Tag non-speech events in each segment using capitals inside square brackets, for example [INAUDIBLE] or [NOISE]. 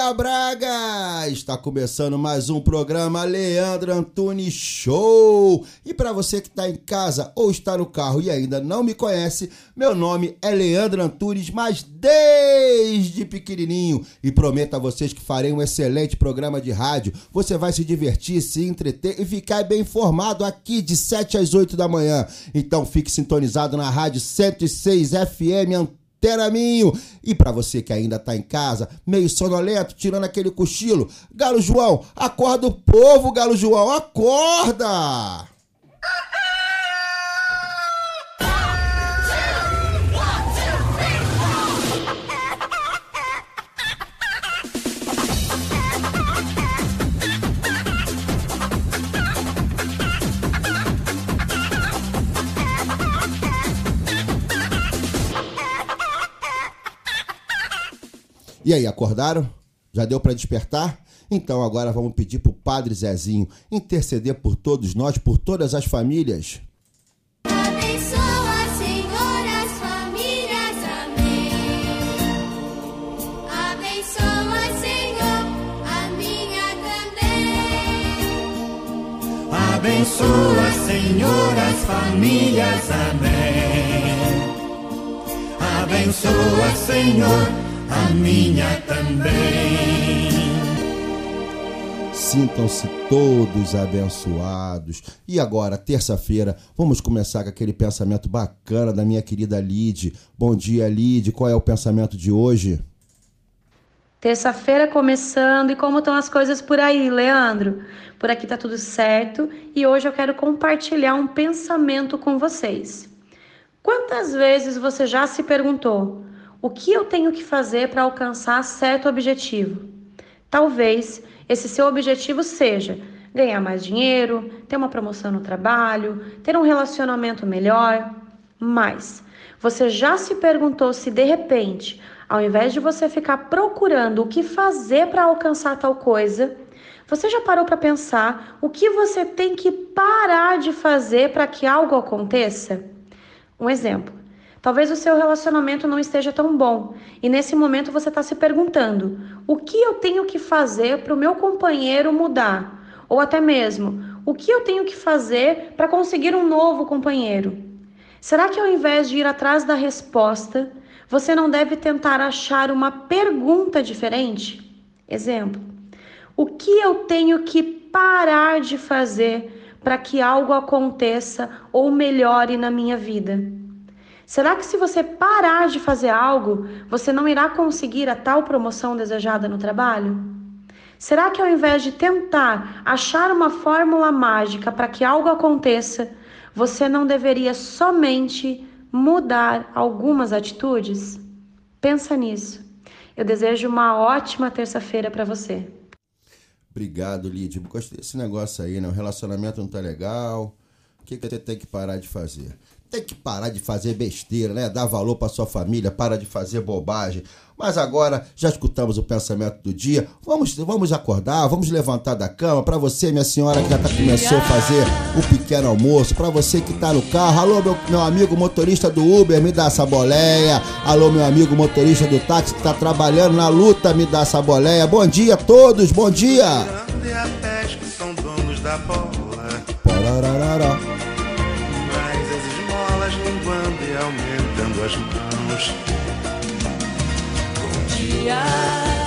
Braga! Está começando mais um programa Leandro Antunes Show. E para você que está em casa ou está no carro e ainda não me conhece, meu nome é Leandro Antunes, mas desde pequenininho. E prometo a vocês que farei um excelente programa de rádio. Você vai se divertir, se entreter e ficar bem informado aqui de 7 às 8 da manhã. Então fique sintonizado na rádio 106 FM Antunes Teraminho. E para você que ainda tá em casa, meio sonolento, tirando aquele cochilo, Galo João, acorda o povo, Galo João, acorda! E aí, acordaram? Já deu para despertar? Então agora vamos pedir pro Padre Zezinho interceder por todos nós, por todas as famílias. Abençoa, Senhor, as famílias. Amém. Abençoa, Senhor, a minha também. Abençoa, Senhor, as famílias. Amém. Abençoa, Senhor, a minha também. Sintam-se todos abençoados. E agora, terça-feira, vamos começar com aquele pensamento bacana da minha querida Lid. Bom dia, Lid. Qual é o pensamento de hoje? Terça-feira começando e como estão as coisas por aí, Leandro? Por aqui tá tudo certo e hoje eu quero compartilhar um pensamento com vocês. Quantas vezes você já se perguntou o que eu tenho que fazer para alcançar certo objetivo? Talvez esse seu objetivo seja ganhar mais dinheiro, ter uma promoção no trabalho, ter um relacionamento melhor. Mas você já se perguntou se de repente, ao invés de você ficar procurando o que fazer para alcançar tal coisa, você já parou para pensar o que você tem que parar de fazer para que algo aconteça? Um exemplo. Talvez o seu relacionamento não esteja tão bom e nesse momento você está se perguntando: o que eu tenho que fazer para o meu companheiro mudar? Ou até mesmo, o que eu tenho que fazer para conseguir um novo companheiro? Será que ao invés de ir atrás da resposta, você não deve tentar achar uma pergunta diferente? Exemplo: o que eu tenho que parar de fazer para que algo aconteça ou melhore na minha vida? Será que se você parar de fazer algo, você não irá conseguir a tal promoção desejada no trabalho? Será que ao invés de tentar achar uma fórmula mágica para que algo aconteça, você não deveria somente mudar algumas atitudes? Pensa nisso. Eu desejo uma ótima terça-feira para você. Obrigado, Lid. Gostei desse negócio aí, né? O relacionamento não tá legal. O que, que você tem que parar de fazer? Tem que parar de fazer besteira, né? Dar valor para sua família, para de fazer bobagem. Mas agora já escutamos o pensamento do dia. Vamos, vamos acordar, vamos levantar da cama. Para você, minha senhora, que já tá, começou a fazer o pequeno almoço. Para você que tá no carro. Alô, meu, meu amigo motorista do Uber, me dá essa boleia. Alô, meu amigo motorista do táxi que tá trabalhando na luta, me dá essa boleia. Bom dia a todos, bom dia. E até que são donos da bola. Aumentando as mãos. Bom dia.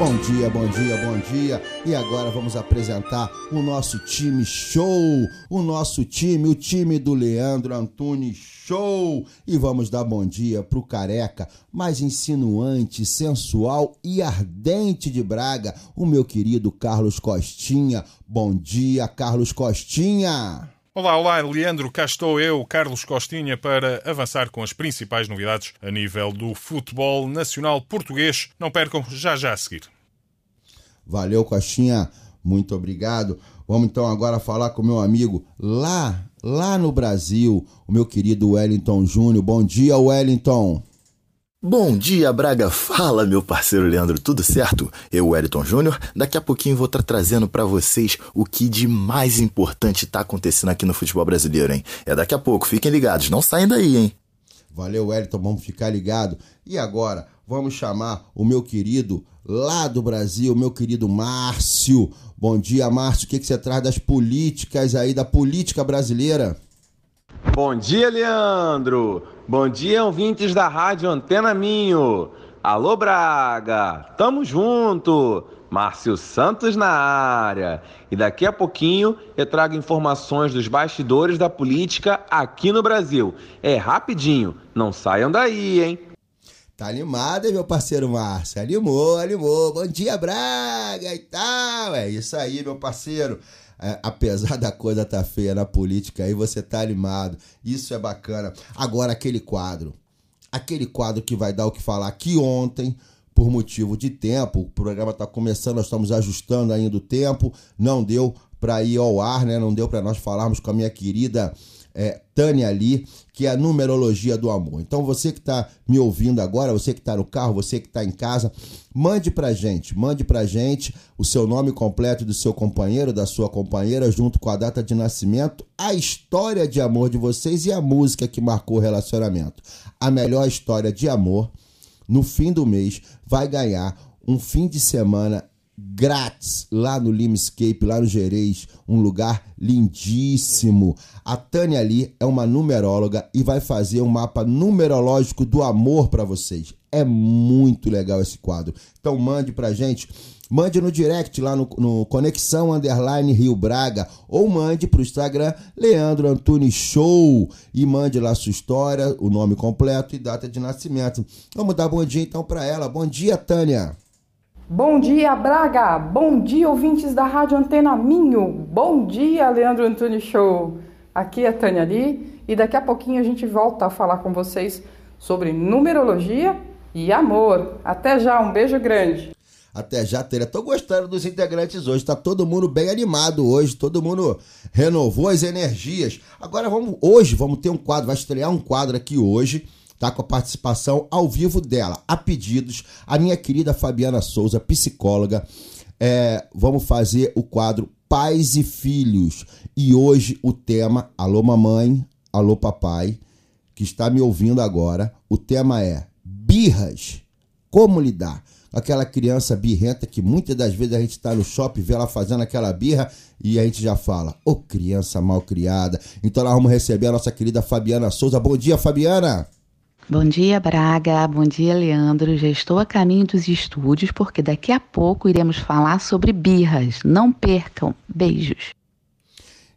Bom dia, bom dia, bom dia. E agora vamos apresentar o nosso time show, o nosso time, o time do Leandro Antunes show. E vamos dar bom dia pro careca mais insinuante, sensual e ardente de Braga, o meu querido Carlos Costinha. Bom dia, Carlos Costinha. Olá, olá, Leandro. Cá estou eu, Carlos Costinha, para avançar com as principais novidades a nível do futebol nacional português. Não percam, já já a seguir. Valeu, Costinha. Muito obrigado. Vamos então agora falar com o meu amigo lá, lá no Brasil, o meu querido Wellington Júnior. Bom dia, Wellington. Bom dia, Braga. Fala, meu parceiro Leandro, tudo certo? Eu, Wellington Júnior, daqui a pouquinho vou estar trazendo para vocês o que de mais importante tá acontecendo aqui no futebol brasileiro, hein? É daqui a pouco, fiquem ligados, não saem daí, hein? Valeu, Wellington, vamos ficar ligado. E agora, vamos chamar o meu querido lá do Brasil, meu querido Márcio. Bom dia, Márcio. O que, que você traz das políticas aí, da política brasileira? Bom dia, Leandro. Bom dia, ouvintes da Rádio Antena Minho. Alô, Braga. Tamo junto. Márcio Santos na área. E daqui a pouquinho eu trago informações dos bastidores da política aqui no Brasil. É rapidinho. Não saiam daí, hein? Tá animado, hein, meu parceiro Márcio? Animou, animou. Bom dia, Braga e tal. É isso aí, meu parceiro. É, apesar da coisa tá feia na política aí, você tá animado. Isso é bacana. Agora, aquele quadro. Aquele quadro que vai dar o que falar aqui ontem, por motivo de tempo. O programa tá começando, nós estamos ajustando ainda o tempo. Não deu para ir ao ar, né? Não deu para nós falarmos com a minha querida é, Tânia ali, que é a numerologia do amor. Então você que está me ouvindo agora, você que está no carro, você que está em casa, mande pra gente, mande pra gente o seu nome completo do seu companheiro, da sua companheira, junto com a data de nascimento, a história de amor de vocês e a música que marcou o relacionamento. A melhor história de amor, no fim do mês, vai ganhar um fim de semana grátis lá no Limescape, lá no Gerês, um lugar lindíssimo. A Tânia ali é uma numeróloga e vai fazer um mapa numerológico do amor para vocês. É muito legal esse quadro. Então mande pra gente, mande no direct lá no, no Conexão Underline Rio Braga ou mande pro Instagram Leandro Antunes Show e mande lá sua história, o nome completo e data de nascimento. Vamos dar bom dia então para ela. Bom dia, Tânia. Bom dia, Braga! Bom dia, ouvintes da Rádio Antena Minho! Bom dia, Leandro Antunes Show! Aqui é a Tânia Lee e daqui a pouquinho a gente volta a falar com vocês sobre numerologia e amor. Até já, um beijo grande! Até já, Tânia. Tô gostando dos integrantes hoje. Tá todo mundo bem animado hoje. Todo mundo renovou as energias. Agora vamos, hoje vamos ter um quadro, vai estrear um quadro aqui hoje tá? Com a participação ao vivo dela, a pedidos, a minha querida Fabiana Souza, psicóloga. É, vamos fazer o quadro Pais e Filhos. E hoje o tema, alô mamãe, alô papai, que está me ouvindo agora, o tema é birras. Como lidar? Aquela criança birrenta que muitas das vezes a gente está no shopping, vê ela fazendo aquela birra e a gente já fala, ô criança mal criada. Então nós vamos receber a nossa querida Fabiana Souza. Bom dia, Fabiana! Bom dia, Braga. Bom dia, Leandro. Já estou a caminho dos estúdios porque daqui a pouco iremos falar sobre birras. Não percam. Beijos.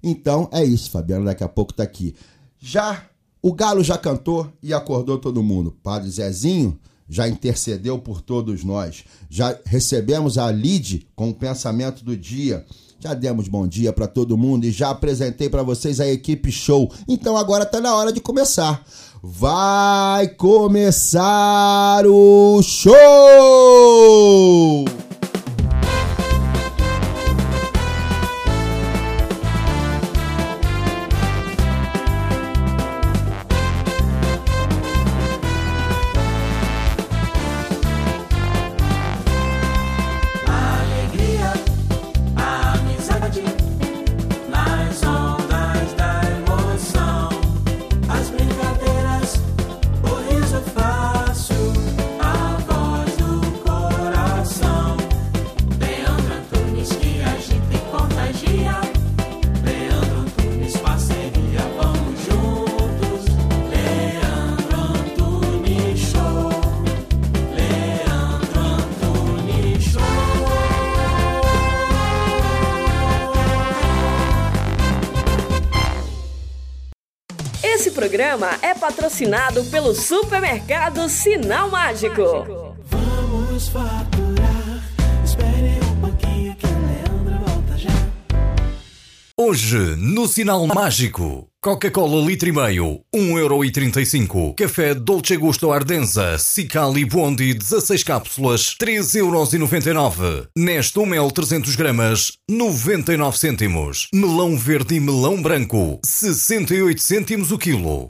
Então é isso, Fabiana. Daqui a pouco tá aqui. Já o Galo já cantou e acordou todo mundo. Padre Zezinho já intercedeu por todos nós. Já recebemos a Lide com o pensamento do dia. Já demos bom dia para todo mundo e já apresentei para vocês a equipe show. Então agora tá na hora de começar. Vai começar o show! Programa é patrocinado pelo supermercado Sinal Mágico. Vamos faturar. Espere um pouquinho que o Leandro volta já. Hoje, no Sinal Mágico, Coca-Cola litro e meio, 1,35€. Café Dolce Gusto Ardenza, Cicali Bondi, 16 cápsulas, 3,99€. Neston Mel 300 gramas, 99 cêntimos. Melão verde e melão branco, 68 cêntimos o quilo.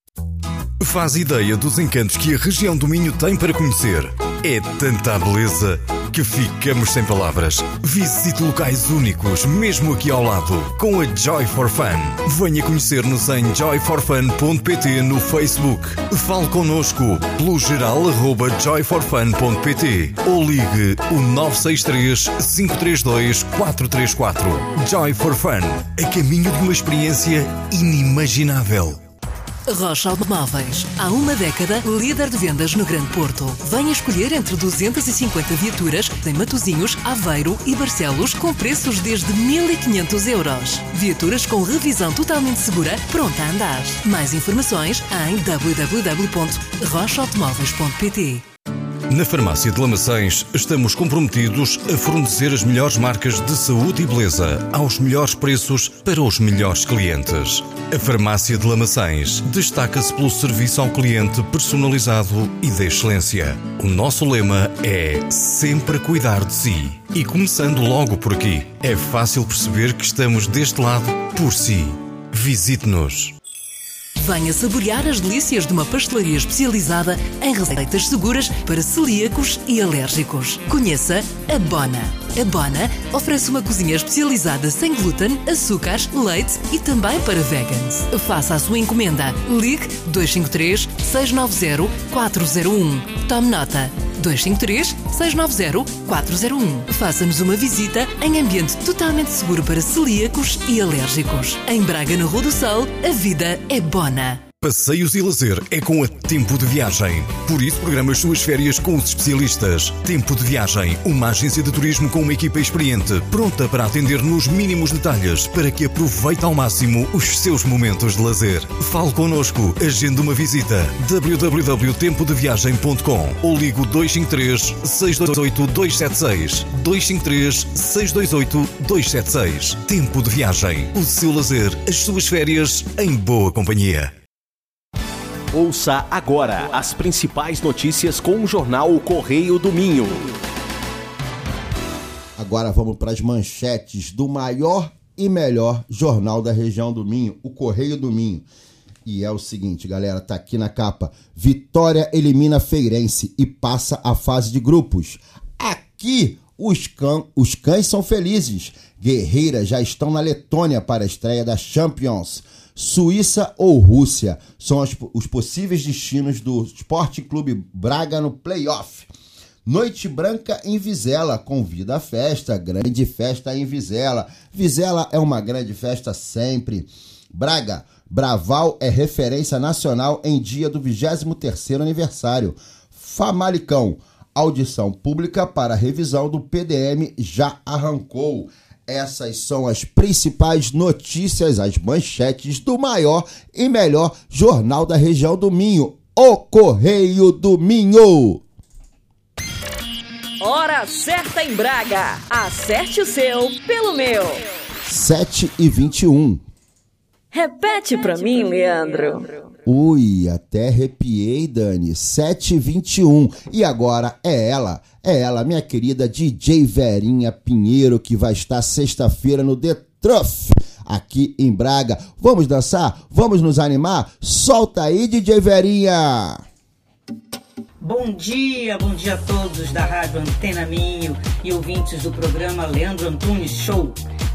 Faz ideia dos encantos que a região do Minho tem para conhecer. É tanta beleza que ficamos sem palavras. Visite locais únicos, mesmo aqui ao lado, com a Joy for Fun. Venha conhecer-nos em joyforfun.pt no Facebook. Fale connosco pelo geral arroba joyforfun.pt ou ligue o 963 532 434. Joy for Fun, a caminho de uma experiência inimaginável. Rocha Automóveis. Há uma década, líder de vendas no Grande Porto. Venha escolher entre 250 viaturas em Matozinhos, Aveiro e Barcelos com preços desde 1.500 euros. Viaturas com revisão totalmente segura, pronta a andar. Mais informações em www.rochaautomóveis.pt Na Farmácia de Lamaçães estamos comprometidos a fornecer as melhores marcas de saúde e beleza aos melhores preços para os melhores clientes. A Farmácia de Lamaçães destaca-se pelo serviço ao cliente personalizado e de excelência. O nosso lema é sempre cuidar de si. E começando logo por aqui, é fácil perceber que estamos deste lado por si. Visite-nos. Venha saborear as delícias de uma pastelaria especializada em receitas seguras para celíacos e alérgicos. Conheça a Bona. A Bona oferece uma cozinha especializada sem glúten, açúcares, leite e também para vegans. Faça a sua encomenda. Ligue 253 690 401. Tome nota. 253 690 401. Faça-nos uma visita em ambiente totalmente seguro para celíacos e alérgicos. Em Braga, na Rua do Sol, a vida é bona. Passeios e lazer é com a Tempo de Viagem. Por isso, programa as suas férias com os especialistas. Tempo de Viagem, uma agência de turismo com uma equipa experiente, pronta para atender nos mínimos detalhes para que aproveite ao máximo os seus momentos de lazer. Fale connosco, agende uma visita. www.tempodeviagem.com ou ligo 253 628 276 253 628 276. Tempo de Viagem. O seu lazer, as suas férias em boa companhia. Ouça agora as principais notícias com o jornal O Correio do Minho. Agora vamos para as manchetes do maior e melhor jornal da região do Minho, o Correio do Minho. E é o seguinte, galera, tá aqui na capa. Vitória elimina Feirense e passa a fase de grupos. Aqui os, cã os cães são felizes. Guerreiras já estão na Letônia para a estreia da Champions. Suíça ou Rússia são os, os possíveis destinos do Esporte Clube Braga no playoff. Noite Branca em Vizela, convida a festa, grande festa em Vizela. Vizela é uma grande festa sempre. Braga, Braval é referência nacional em dia do 23º aniversário. Famalicão, audição pública para revisão do PDM já arrancou. Essas são as principais notícias, as manchetes do maior e melhor jornal da região do Minho, o Correio do Minho. Hora certa em Braga. Acerte o seu pelo meu. 7 e 21. Repete pra mim, Leandro. Ui, até arrepiei, Dani. 7 e 21. E agora é ela, é ela, minha querida DJ Verinha Pinheiro, que vai estar sexta-feira no The Truff, aqui em Braga. Vamos dançar? Vamos nos animar? Solta aí, DJ Verinha! Bom dia, bom dia a todos da Rádio Antena Minho e ouvintes do programa Leandro Antunes Show.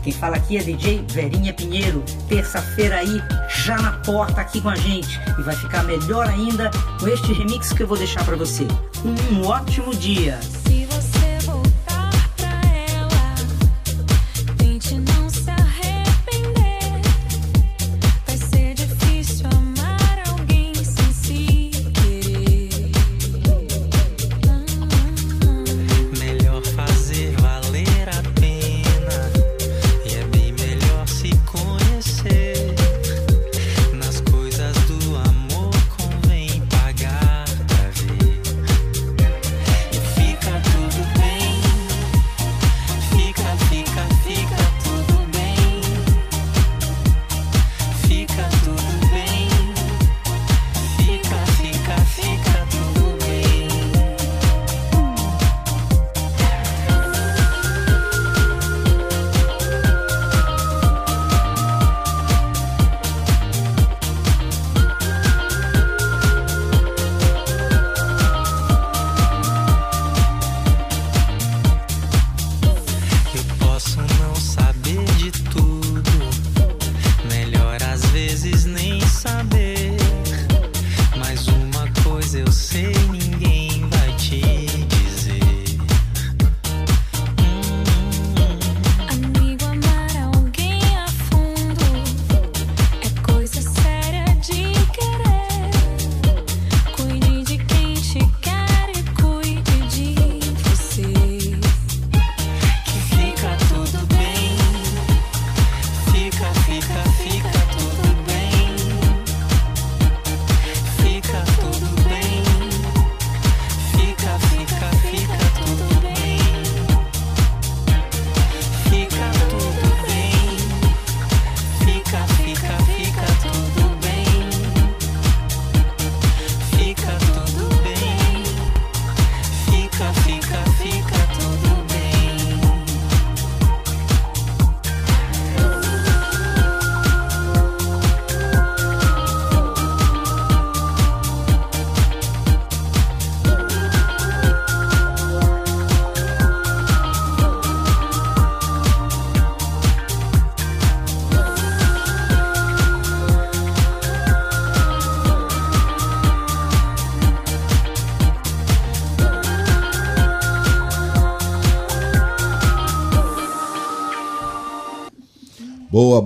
Quem fala aqui é DJ Verinha Pinheiro. Terça-feira aí, já na porta aqui com a gente. E vai ficar melhor ainda com este remix que eu vou deixar pra você. Um ótimo dia.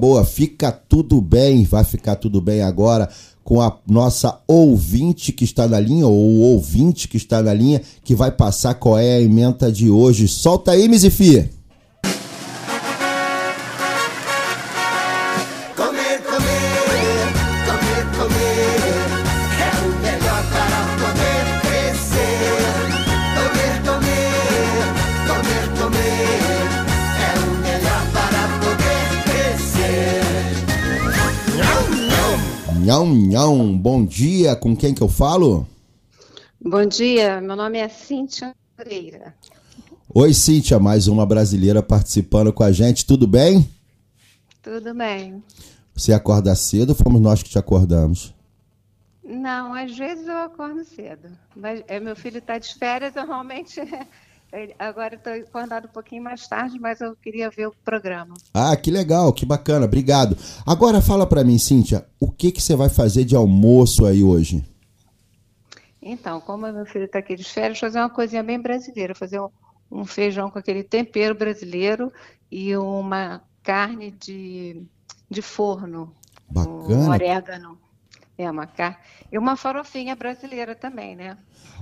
Boa. Fica tudo bem. Vai ficar tudo bem agora com a nossa ouvinte que está na linha, ou o ouvinte que está na linha, que vai passar qual é a emenda de hoje. Solta aí, Mizifia. Nhão, nhão. Bom dia. Com quem que eu falo? Bom dia, meu nome é Cíntia Pereira. Oi, Cíntia. Mais uma brasileira participando com a gente. Tudo bem? Tudo bem? Você acorda cedo ou fomos nós que te acordamos? Não, às vezes eu acordo cedo. Mas é, meu filho está de férias, normalmente. [LAUGHS] Agora estou acordado um pouquinho mais tarde, mas eu queria ver o programa. Ah, que legal, que bacana, obrigado. Agora fala pra mim, Cíntia, o que que você vai fazer de almoço aí hoje? Então, como meu filho está aqui de férias, fazer uma coisinha bem brasileira, fazer um, um feijão com aquele tempero brasileiro e uma carne de, de forno, Bacana. orégano. É uma carne. E uma farofinha brasileira também, né?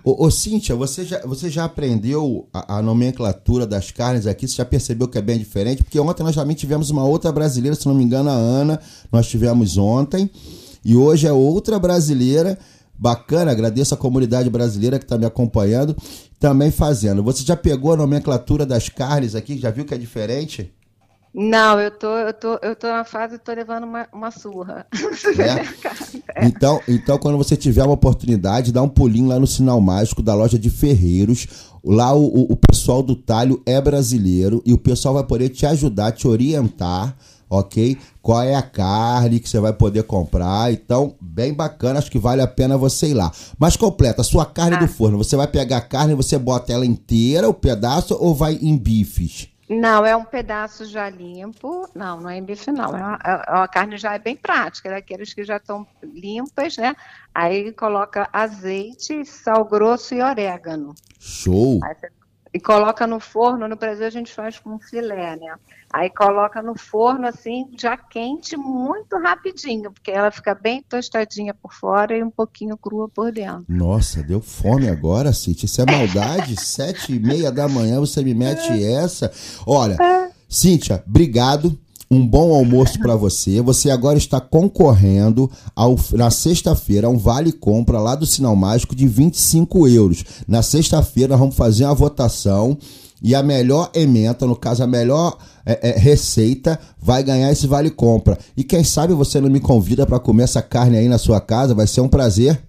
Ô, ô Cíntia, você já, você já aprendeu a, a nomenclatura das carnes aqui? Você já percebeu que é bem diferente? Porque ontem nós também tivemos uma outra brasileira, se não me engano, a Ana, nós tivemos ontem. E hoje é outra brasileira. Bacana, agradeço a comunidade brasileira que está me acompanhando, também fazendo. Você já pegou a nomenclatura das carnes aqui? Já viu que é diferente? Não, eu tô, eu tô, eu tô na fase, tô levando uma, uma surra. [LAUGHS] Então, então, quando você tiver uma oportunidade, dá um pulinho lá no Sinal Mágico da loja de Ferreiros. Lá o, o- o pessoal do talho é brasileiro e o pessoal vai poder te ajudar, te orientar, ok? Qual é a carne que você vai poder comprar. Então, bem bacana, acho que vale a pena você ir lá. Mas completa, a sua carne do forno, você vai pegar a carne, você bota ela inteira, o pedaço, ou vai em bifes? Não, é um pedaço já limpo. Não, não é em bife, não. É uma, é uma carne já é bem prática, é daqueles que já estão limpas, né? Aí coloca azeite, sal grosso e orégano. Show! Aí você- e coloca no forno, no Brasil a gente faz com filé, né? Aí coloca no forno assim, já quente, muito rapidinho, porque ela fica bem tostadinha por fora e um pouquinho crua por dentro. Nossa, deu fome agora, Cíntia. Isso é maldade. [LAUGHS] Sete e meia da manhã você me mete essa. Olha, Cíntia, obrigado. Um bom almoço pra você. Você agora está concorrendo ao, na sexta-feira a um vale compra lá do Sinal Mágico de 25 euros. Na sexta-feira vamos fazer uma votação e a melhor emenda, no caso a melhor é, é, receita, vai ganhar esse vale compra. E quem sabe você não me convida para comer essa carne aí na sua casa? Vai ser um prazer.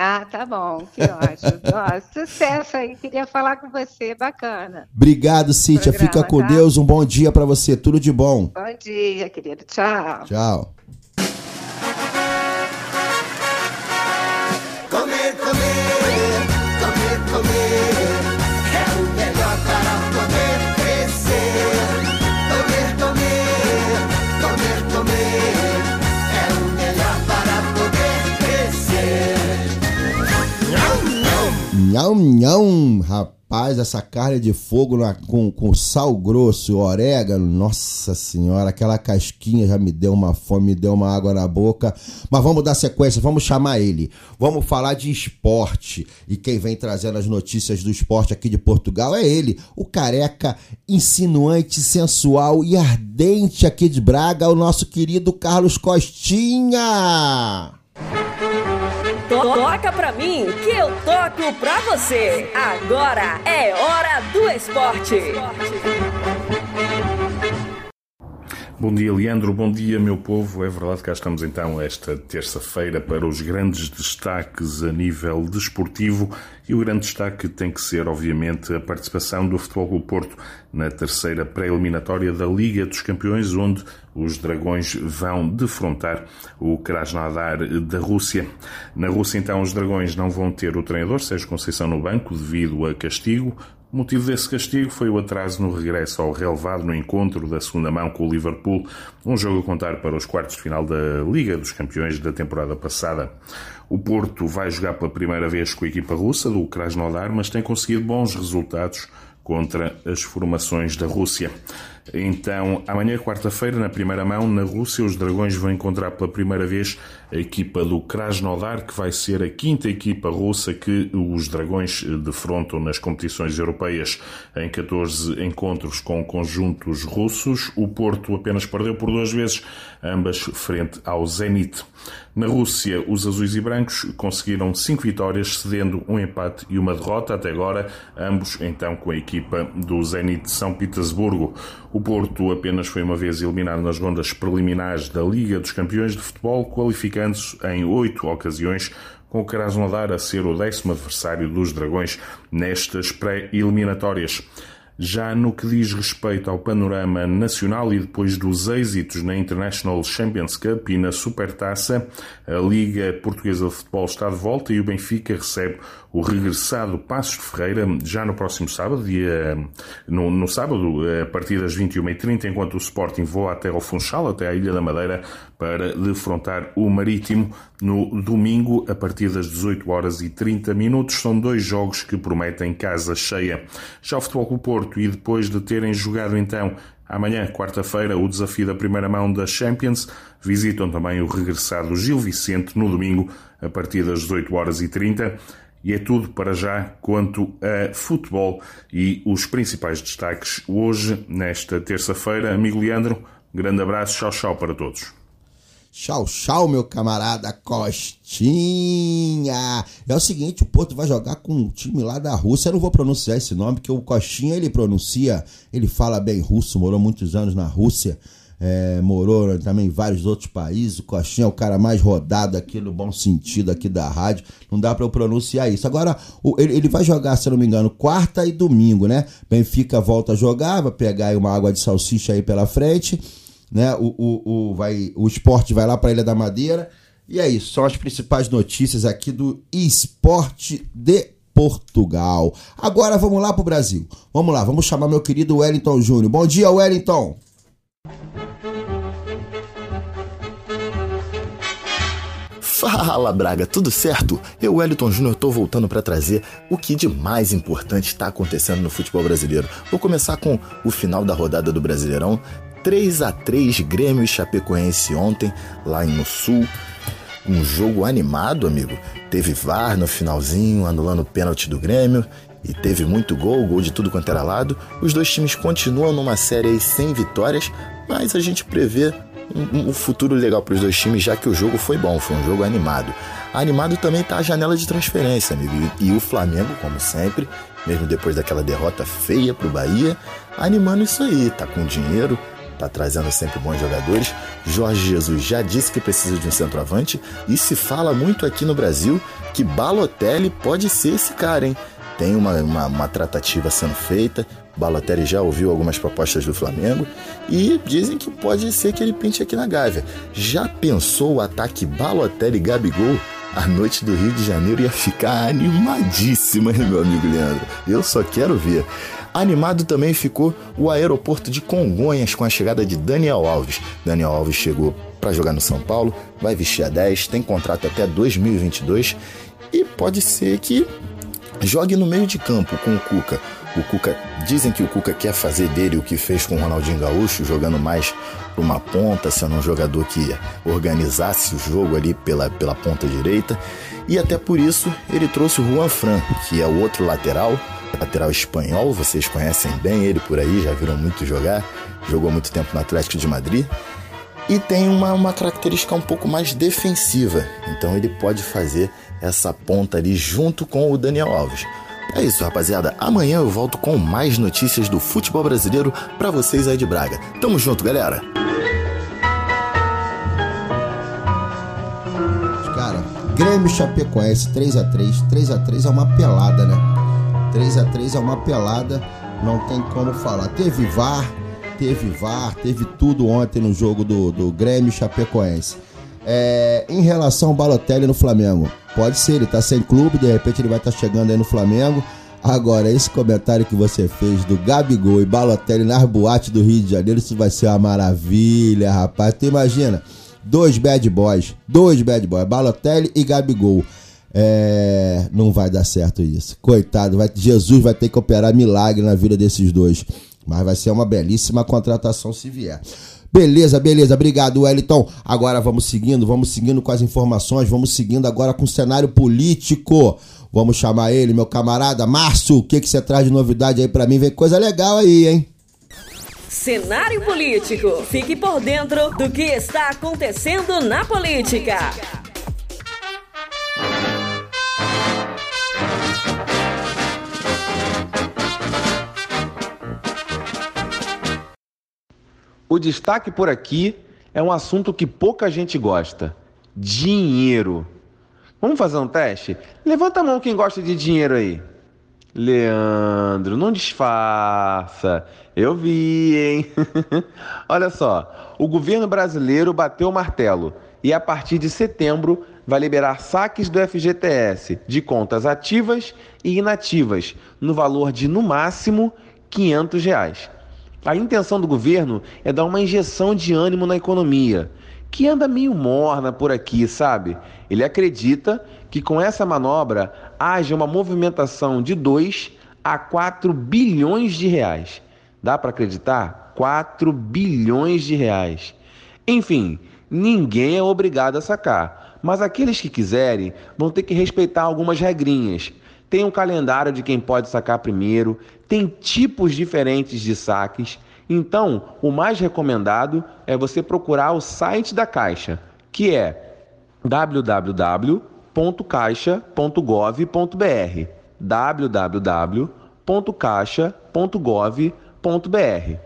Ah, tá bom, que ótimo. [LAUGHS] Ó, sucesso aí, queria falar com você, bacana. Obrigado, Cíntia. Programa, Fica com tá? Deus. Um bom dia pra você. Tudo de bom. Bom dia, querido. Tchau. Tchau. Nham, nham. Rapaz, essa carne de fogo na- com, com sal grosso, orégano. Nossa senhora, aquela casquinha já me deu uma fome, me deu uma água na boca. Mas vamos dar sequência, vamos chamar ele. Vamos falar de esporte. E quem vem trazendo as notícias do esporte aqui de Portugal é ele, o careca insinuante, sensual e ardente aqui de Braga, o nosso querido Carlos Costinha. To- Toca pra mim que eu toco pra você. Agora é hora do esporte. Bom dia, Leandro. Bom dia, meu povo. É verdade que cá estamos então esta terça-feira para os grandes destaques a nível desportivo e o grande destaque tem que ser, obviamente, a participação do Futebol Clube Porto na terceira pré-eliminatória da Liga dos Campeões, onde os Dragões vão defrontar o Krasnodar da Rússia. Na Rússia, então, os Dragões não vão ter o treinador Sérgio Conceição no banco devido a castigo. O motivo desse castigo foi o atraso no regresso ao relevado no encontro da segunda mão com o Liverpool, um jogo a contar para os quartos de final da Liga dos Campeões da temporada passada. O Porto vai jogar pela primeira vez com a equipa russa do Krasnodar, mas tem conseguido bons resultados contra as formações da Rússia. Então, amanhã, quarta-feira, na primeira mão, na Rússia, os Dragões vão encontrar pela primeira vez a equipa do Krasnodar, que vai ser a quinta equipa russa que os Dragões defrontam nas competições europeias em 14 encontros com conjuntos russos. O Porto apenas perdeu por duas vezes, ambas frente ao Zenit. Na Rússia, os azuis e brancos conseguiram cinco vitórias, cedendo um empate e uma derrota até agora, ambos então com a equipa do Zenit de São Petersburgo. O Porto apenas foi uma vez eliminado nas rondas preliminares da Liga dos Campeões de Futebol, qualificando-se em oito ocasiões, com o Krasnodar a ser o décimo adversário dos Dragões nestas pré-eliminatórias. Já no que diz respeito ao panorama nacional e depois dos êxitos na International Champions Cup e na Supertaça, a Liga Portuguesa de Futebol está de volta e o Benfica recebe o regressado Passos de Ferreira já no próximo sábado, dia, no, no sábado, a partir das 21h30, enquanto o Sporting voa até ao Funchal, até à Ilha da Madeira, para defrontar o Marítimo no domingo, a partir das 18 horas e 30 minutos. São dois jogos que prometem casa cheia. Já o Futebol Clube Porto, e depois de terem jogado então Amanhã, quarta-feira, o desafio da primeira mão da Champions. Visitam também o regressado Gil Vicente no domingo, a partir das 18 horas e 30. E é tudo para já quanto a futebol e os principais destaques hoje, nesta terça-feira. Amigo Leandro, grande abraço, tchau, tchau para todos. Tchau, tchau, meu camarada Costinha. É o seguinte, o Porto vai jogar com um time lá da Rússia. Eu não vou pronunciar esse nome, porque o Costinha, ele pronuncia, ele fala bem russo, morou muitos anos na Rússia. É, morou também em vários outros países. O Costinha é o cara mais rodado aqui no bom sentido aqui da rádio. Não dá para eu pronunciar isso. Agora, o, ele, ele, vai jogar, se não me engano, quarta e domingo, né? Benfica volta a jogar, vai pegar aí uma água de salsicha aí pela frente né? O, o, o, vai, o esporte vai lá para a Ilha da Madeira. E é isso, são as principais notícias aqui do esporte de Portugal. Agora vamos lá pro Brasil. Vamos lá, vamos chamar meu querido Wellington Júnior. Bom dia, Wellington. Fala Braga, tudo certo? Eu, Wellington Júnior, tô voltando para trazer o que de mais importante está acontecendo no futebol brasileiro. Vou começar com o final da rodada do Brasileirão. 3 a 3 Grêmio e Chapecoense ontem, lá no Sul. Um jogo animado, amigo. Teve VAR no finalzinho, anulando o pênalti do Grêmio. E teve muito gol, gol de tudo quanto era lado. Os dois times continuam numa série sem vitórias, mas a gente prevê um, um futuro legal para os dois times, já que o jogo foi bom, foi um jogo animado. Animado também tá a janela de transferência, amigo. E, e o Flamengo, como sempre, mesmo depois daquela derrota feia pro Bahia, animando isso aí, tá com dinheiro, tá trazendo sempre bons jogadores. Jorge Jesus já disse que precisa de um centroavante e se fala muito aqui no Brasil que Balotelli pode ser esse cara, hein? Tem uma, uma, uma tratativa sendo feita, Balotelli já ouviu algumas propostas do Flamengo e dizem que pode ser que ele pinte aqui na Gávea. Já pensou o ataque Balotelli-Gabigol? A noite do Rio de Janeiro ia ficar animadíssima, meu amigo Leandro? Eu só quero ver. Animado também ficou o aeroporto de Congonhas com a chegada de Daniel Alves. Daniel Alves chegou para jogar no São Paulo, vai vestir a 10, tem contrato até 2022 e pode ser que jogue no meio de campo com o Cuca. O Cuca dizem que o Cuca quer fazer dele o que fez com o Ronaldinho Gaúcho, jogando mais para uma ponta, sendo um jogador que organizasse o jogo ali pela, pela ponta direita. E até por isso ele trouxe o Juan Fran, que é o outro lateral, lateral espanhol, vocês conhecem bem ele por aí, já viram muito jogar, jogou muito tempo no Atlético de Madrid. E tem uma, uma característica um pouco mais defensiva, então ele pode fazer essa ponta ali junto com o Daniel Alves. É isso, rapaziada. Amanhã eu volto com mais notícias do futebol brasileiro para vocês aí de Braga. Tamo junto, galera. Cara, Grêmio Chapecoense 3 a 3 3 a 3 é uma pelada, né? 3 a 3 é uma pelada, não tem como falar. Teve VAR, teve VAR, teve tudo ontem no jogo do, do Grêmio Chapecoense. É, em relação ao Balotelli no Flamengo, pode ser, ele tá sem clube, de repente ele vai estar tá chegando aí no Flamengo. Agora, esse comentário que você fez do Gabigol e Balotelli nas boates do Rio de Janeiro, isso vai ser uma maravilha, rapaz. Tu imagina, dois bad boys, dois bad boys, Balotelli e Gabigol. É, não vai dar certo isso. Coitado, vai, Jesus vai ter que operar milagre na vida desses dois. Mas vai ser uma belíssima contratação se vier. Beleza, beleza. Obrigado, Wellington. Agora vamos seguindo, vamos seguindo com as informações, vamos seguindo agora com o cenário político. Vamos chamar ele, meu camarada Márcio. O que que você traz de novidade aí pra mim? Vem coisa legal aí, hein? Cenário político. Fique por dentro do que está acontecendo na política. O destaque por aqui é um assunto que pouca gente gosta: dinheiro. Vamos fazer um teste? Levanta a mão quem gosta de dinheiro aí. Leandro, não disfarça. Eu vi, hein? [LAUGHS] Olha só, o governo brasileiro bateu o martelo e a partir de setembro vai liberar saques do FGTS de contas ativas e inativas no valor de no máximo 500 reais. A intenção do governo é dar uma injeção de ânimo na economia, que anda meio morna por aqui, sabe? Ele acredita que com essa manobra haja uma movimentação de 2 a 4 bilhões de reais. Dá para acreditar? 4 bilhões de reais. Enfim, ninguém é obrigado a sacar, mas aqueles que quiserem vão ter que respeitar algumas regrinhas. Tem um calendário de quem pode sacar primeiro, tem tipos diferentes de saques. Então, o mais recomendado é você procurar o site da Caixa, que é www.caixa.gov.br. www.caixa.gov.br.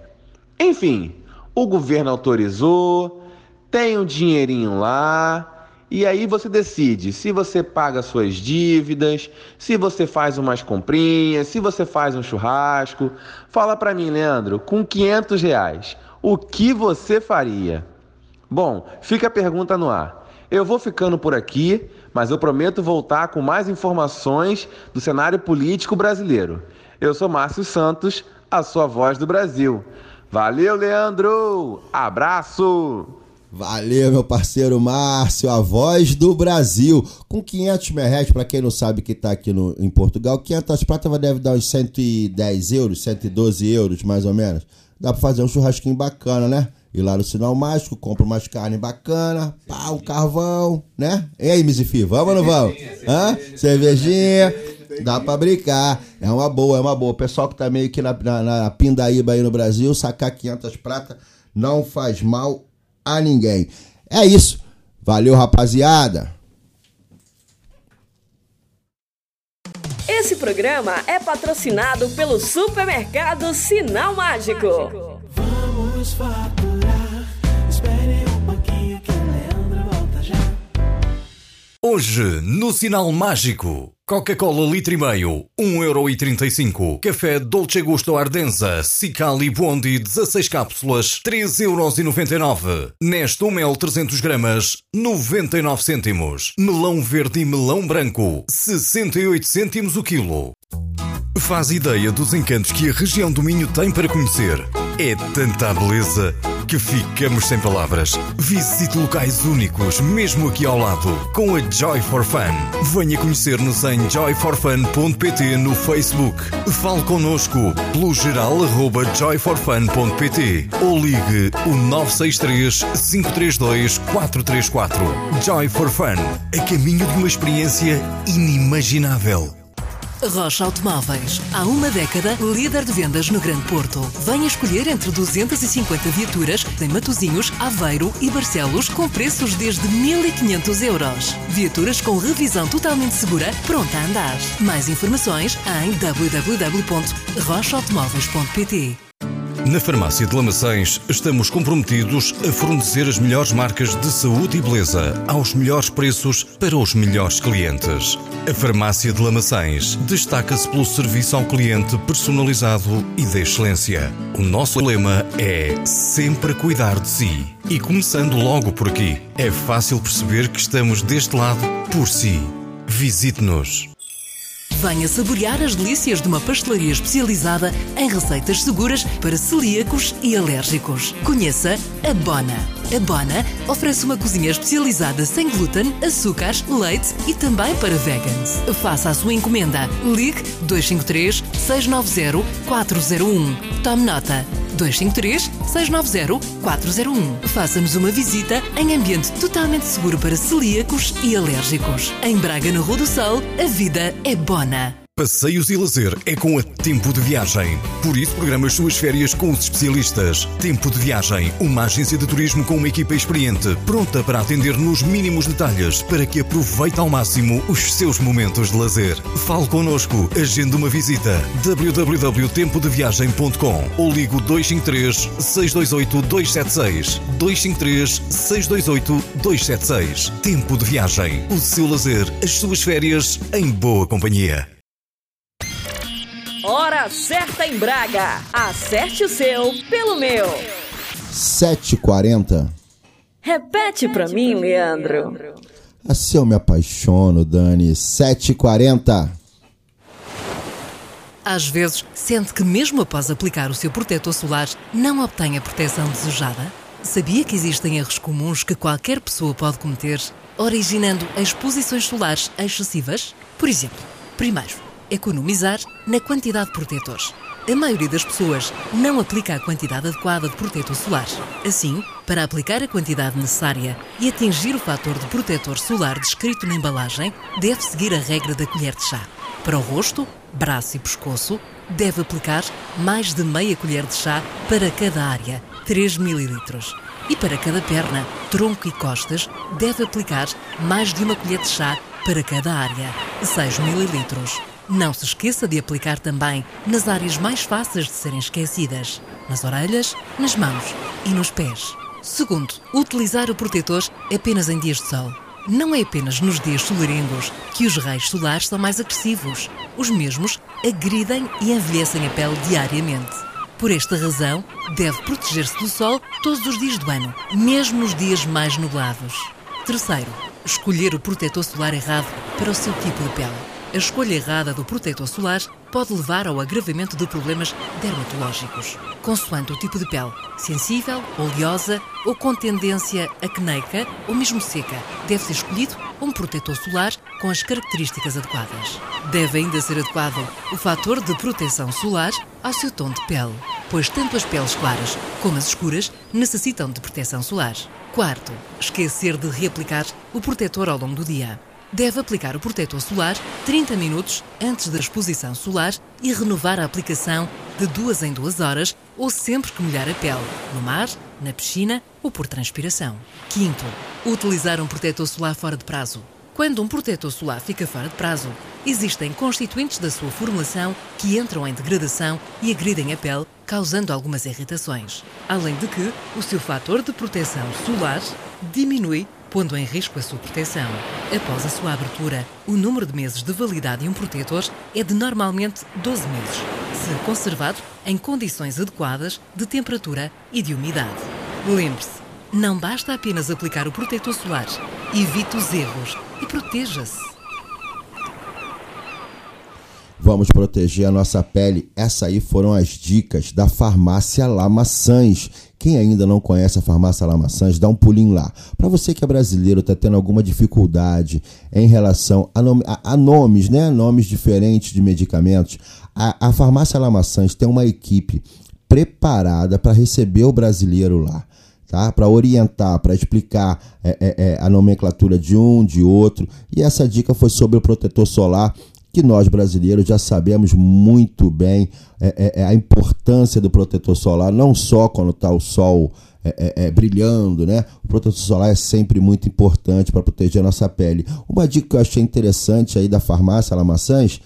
Enfim, o governo autorizou, tem um dinheirinho lá, e aí você decide se você paga suas dívidas, se você faz umas comprinhas, se você faz um churrasco. Fala pra mim, Leandro, com 500 reais, o que você faria? Bom, fica a pergunta no ar. Eu vou ficando por aqui, mas eu prometo voltar com mais informações do cenário político brasileiro. Eu sou Márcio Santos, a sua voz do Brasil. Valeu, Leandro! Abraço! Valeu, meu parceiro Márcio, a voz do Brasil. Com 500 mil reais, pra quem não sabe que tá aqui no, em Portugal, 500 pratas deve dar uns 110 euros, 112 euros, mais ou menos. Dá pra fazer um churrasquinho bacana, né? Ir lá no Sinal Mágico, compra umas carnes bacana, pá, um carvão, né? E aí, Mizifi, vamos ou não vamos? Hã? Cervejinha. Dá pra brincar. É uma boa, é uma boa. O pessoal que tá meio que na, na, na pindaíba aí no Brasil, sacar 500 pratas não faz mal a ninguém. É isso. Valeu, rapaziada. Esse programa é patrocinado pelo supermercado Sinal Mágico. Vamos faturar. Espere um pouquinho que Leandro volta já. Hoje, no Sinal Mágico, Coca-Cola litro e meio, 1,35€. Café Dolce Gusto Ardenza, Cicali Bondi, 16 cápsulas, 3,99€. Nesто Mel 300 gramas, 99 cêntimos. Melão verde e melão branco, 68 cêntimos o quilo. Faz ideia dos encantos que a região do Minho tem para conhecer. É tanta beleza que ficamos sem palavras. Visite locais únicos, mesmo aqui ao lado, com a Joy for Fun. Venha conhecer-nos em joyforfun.pt no Facebook. Fale connosco pelo geral arroba joyforfun.pt ou ligue o 963 532 434. Joy for Fun, a caminho de uma experiência inimaginável. Rocha Automóveis. Há uma década, líder de vendas no Grande Porto. Venha escolher entre 250 viaturas em Matozinhos, Aveiro e Barcelos com preços desde 1.500 euros. Viaturas com revisão totalmente segura, pronta a andar. Mais informações em www.rochaautomóveis.pt Na Farmácia de Lamaçães estamos comprometidos a fornecer as melhores marcas de saúde e beleza aos melhores preços para os melhores clientes. A Farmácia de Lamaçães destaca-se pelo serviço ao cliente personalizado e de excelência. O nosso lema é sempre cuidar de si. E começando logo por aqui, é fácil perceber que estamos deste lado por si. Visite-nos. Venha saborear as delícias de uma pastelaria especializada em receitas seguras para celíacos e alérgicos. Conheça a Bona. A Bona oferece uma cozinha especializada sem glúten, açúcares, leite e também para vegans. Faça a sua encomenda. Ligue 253 690 401. Tome nota. 253 690 401. Faça-nos uma visita em ambiente totalmente seguro para celíacos e alérgicos. Em Braga, na Rua do Sol, a vida é bona. Passeios e lazer é com a Tempo de Viagem. Por isso, programa as suas férias com os especialistas. Tempo de Viagem, uma agência de turismo com uma equipa experiente, pronta para atender nos mínimos detalhes para que aproveite ao máximo os seus momentos de lazer. Fale connosco, agende uma visita. www.tempodeviagem.com ou ligo 253 628 276 253 628 276. Tempo de Viagem, o seu lazer, as suas férias em boa companhia. Hora certa em Braga. Acerte o seu pelo meu. 7h40. Repete pra mim, Leandro. Assim eu me apaixono, Dani. 7h40. Às vezes, sente que mesmo após aplicar o seu protetor solar, não obtém a proteção desejada? Sabia que existem erros comuns que qualquer pessoa pode cometer, originando exposições solares excessivas? Por exemplo, primeiro, economizar na quantidade de protetores. A maioria das pessoas não aplica a quantidade adequada de protetor solar. Assim, para aplicar a quantidade necessária e atingir o fator de protetor solar descrito na embalagem, deve seguir a regra da colher de chá. Para o rosto, braço e pescoço, deve aplicar mais de meia colher de chá para cada área, 3 ml. E para cada perna, tronco e costas, deve aplicar mais de uma colher de chá para cada área, 6 ml. Não se esqueça de aplicar também nas áreas mais fáceis de serem esquecidas, nas orelhas, nas mãos e nos pés. Segundo, utilizar o protetor apenas em dias de sol. Não é apenas nos dias solarengos que os raios solares são mais agressivos. Os mesmos agridem e envelhecem a pele diariamente. Por esta razão, deve proteger-se do sol todos os dias do ano, mesmo nos dias mais nublados. Terceiro, escolher o protetor solar errado para o seu tipo de pele. A escolha errada do protetor solar pode levar ao agravamento de problemas dermatológicos, consoante o tipo de pele, sensível, oleosa ou com tendência acneica ou mesmo seca. Deve ser escolhido um protetor solar com as características adequadas. Deve ainda ser adequado o fator de proteção solar ao seu tom de pele, pois tanto as peles claras como as escuras necessitam de proteção solar. Quarto, esquecer de reaplicar o protetor ao longo do dia. Deve aplicar o protetor solar 30 minutos antes da exposição solar e renovar a aplicação de duas em duas horas ou sempre que molhar a pele, no mar, na piscina ou por transpiração. Quinto, utilizar um protetor solar fora de prazo. Quando um protetor solar fica fora de prazo, existem constituintes da sua formulação que entram em degradação e agridem a pele, causando algumas irritações. Além de que o seu fator de proteção solar diminui pondo em risco a sua proteção. Após a sua abertura, o número de meses de validade de um protetor é de normalmente 12 meses, se conservado em condições adequadas de temperatura e de umidade. Lembre-se, não basta apenas aplicar o protetor solar. Evite os erros e proteja-se. Vamos proteger a nossa pele. Essas aí foram as dicas da Farmácia Lamaçãs. Quem ainda não conhece a Farmácia Lamaçãs, dá um pulinho lá. Para você que é brasileiro, está tendo alguma dificuldade em relação a, nome, a, a, nomes, né? Nomes diferentes de medicamentos. A, a Farmácia Lamaçãs tem uma equipe preparada para receber o brasileiro lá. Tá? Para orientar, para explicar é, é, é, a nomenclatura de um, de outro. E essa dica foi sobre o protetor solar que nós brasileiros já sabemos muito bem é, é, a importância do protetor solar, não só quando está o sol é, brilhando, né? O protetor solar é sempre muito importante para proteger a nossa pele. Uma dica que eu achei interessante aí da farmácia Lamaçãs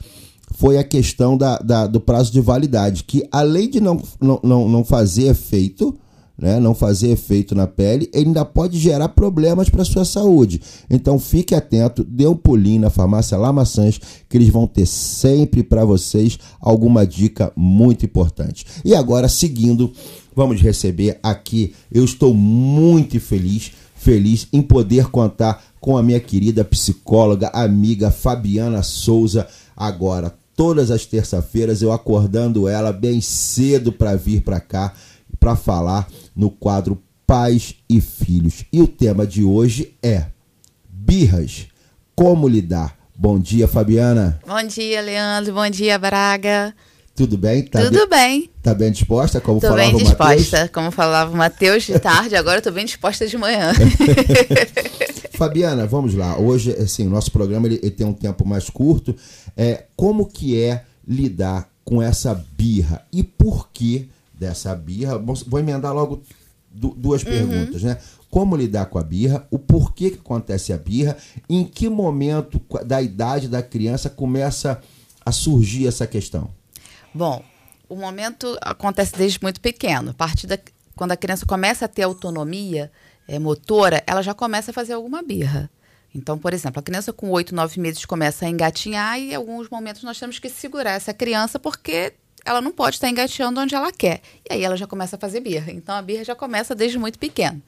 foi a questão da, da, do prazo de validade, que além de não, não, não fazer efeito, né, não fazer efeito na pele, ele ainda pode gerar problemas para sua saúde. Então fique atento, dê um pulinho na farmácia Lamaçãs, que eles vão ter sempre para vocês alguma dica muito importante. E agora, seguindo, vamos receber aqui, eu estou muito feliz, feliz em poder contar com a minha querida psicóloga, amiga Fabiana Souza, agora, todas as terça-feiras, eu acordando ela bem cedo para vir para cá para falar no quadro Pais e Filhos. E o tema de hoje é birras, como lidar. Bom dia, Fabiana. Bom dia, Leandro. Bom dia, Braga. Tudo bem? Tá Tudo bem. Tá bem disposta? Como tô falava bem o Matheus? disposta. Como falava o Matheus de tarde, agora eu tô bem disposta de manhã. [LAUGHS] Fabiana, vamos lá. Hoje, assim, o nosso programa ele, ele tem um tempo mais curto. É, como que é lidar com essa birra? E por que dessa birra? Vou vou emendar logo du- duas Uhum. perguntas, né? Como lidar com a birra? O porquê que acontece a birra? Em que momento da idade da criança começa a surgir essa questão? Bom, o momento acontece desde muito pequeno. A partir da quando a criança começa a ter autonomia eh, motora, ela já começa a fazer alguma birra. Então, por exemplo, a criança com 8, 9 meses começa a engatinhar e em alguns momentos nós temos que segurar essa criança porque ela não pode estar engateando onde ela quer. E aí ela já começa a fazer birra. Então a birra já começa desde muito pequeno.